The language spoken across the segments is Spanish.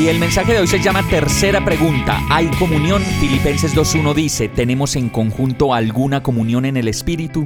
Y el mensaje de hoy se llama Tercera pregunta. ¿Hay comunión? Filipenses 2.1 dice, ¿tenemos en conjunto alguna comunión en el Espíritu?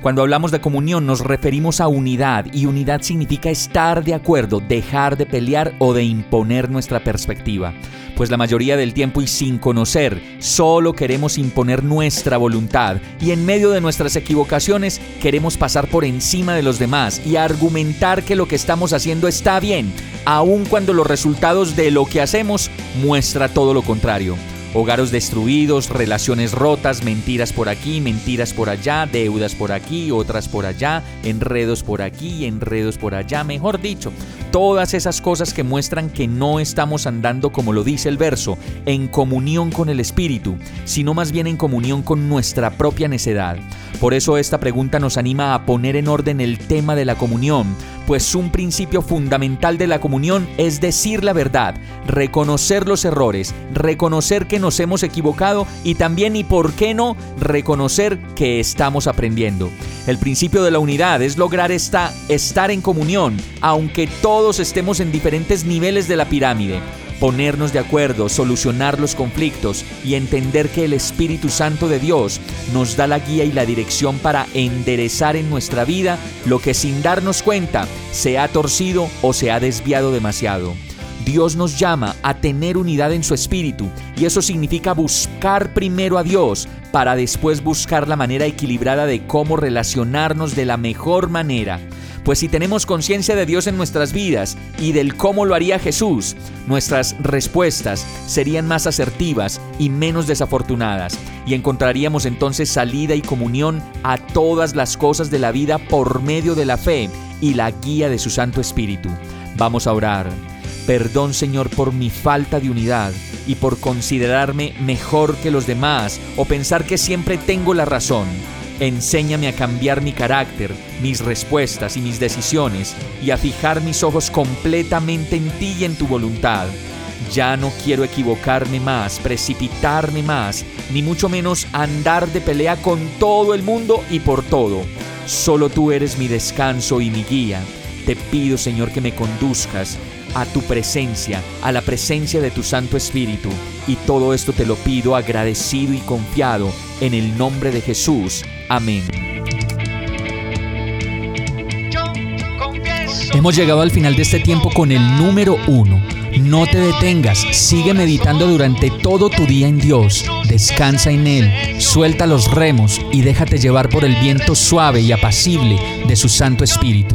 Cuando hablamos de comunión nos referimos a unidad y unidad significa estar de acuerdo, dejar de pelear o de imponer nuestra perspectiva. Pues la mayoría del tiempo y sin conocer, solo queremos imponer nuestra voluntad y en medio de nuestras equivocaciones queremos pasar por encima de los demás y argumentar que lo que estamos haciendo está bien, aun cuando los resultados de lo que hacemos muestra todo lo contrario. Hogares destruidos, relaciones rotas, mentiras por aquí, mentiras por allá, deudas por aquí, otras por allá, enredos por aquí, enredos por allá, mejor dicho, todas esas cosas que muestran que no estamos andando como lo dice el verso, en comunión con el Espíritu, sino más bien en comunión con nuestra propia necedad. Por eso esta pregunta nos anima a poner en orden el tema de la comunión, pues un principio fundamental de la comunión es decir la verdad, reconocer los errores, reconocer que nos hemos equivocado y también y por qué no reconocer que estamos aprendiendo. El principio de la unidad es lograr esta, estar en comunión, aunque todos estemos en diferentes niveles de la pirámide ponernos de acuerdo, solucionar los conflictos y entender que el Espíritu Santo de Dios nos da la guía y la dirección para enderezar en nuestra vida lo que sin darnos cuenta se ha torcido o se ha desviado demasiado. Dios nos llama a tener unidad en su espíritu y eso significa buscar primero a Dios para después buscar la manera equilibrada de cómo relacionarnos de la mejor manera. Pues si tenemos conciencia de Dios en nuestras vidas y del cómo lo haría Jesús, nuestras respuestas serían más asertivas y menos desafortunadas, y encontraríamos entonces salida y comunión a todas las cosas de la vida por medio de la fe y la guía de su Santo Espíritu. Vamos a orar. Perdón Señor por mi falta de unidad y por considerarme mejor que los demás o pensar que siempre tengo la razón. Enséñame a cambiar mi carácter, mis respuestas y mis decisiones y a fijar mis ojos completamente en ti y en tu voluntad. Ya no quiero equivocarme más, precipitarme más, ni mucho menos andar de pelea con todo el mundo y por todo. Solo tú eres mi descanso y mi guía. Te pido, Señor, que me conduzcas a tu presencia, a la presencia de tu Santo Espíritu. Y todo esto te lo pido agradecido y confiado en el nombre de Jesús. Amén. Hemos llegado al final de este tiempo con el número uno. No te detengas, sigue meditando durante todo tu día en Dios, descansa en Él, suelta los remos y déjate llevar por el viento suave y apacible de su Santo Espíritu.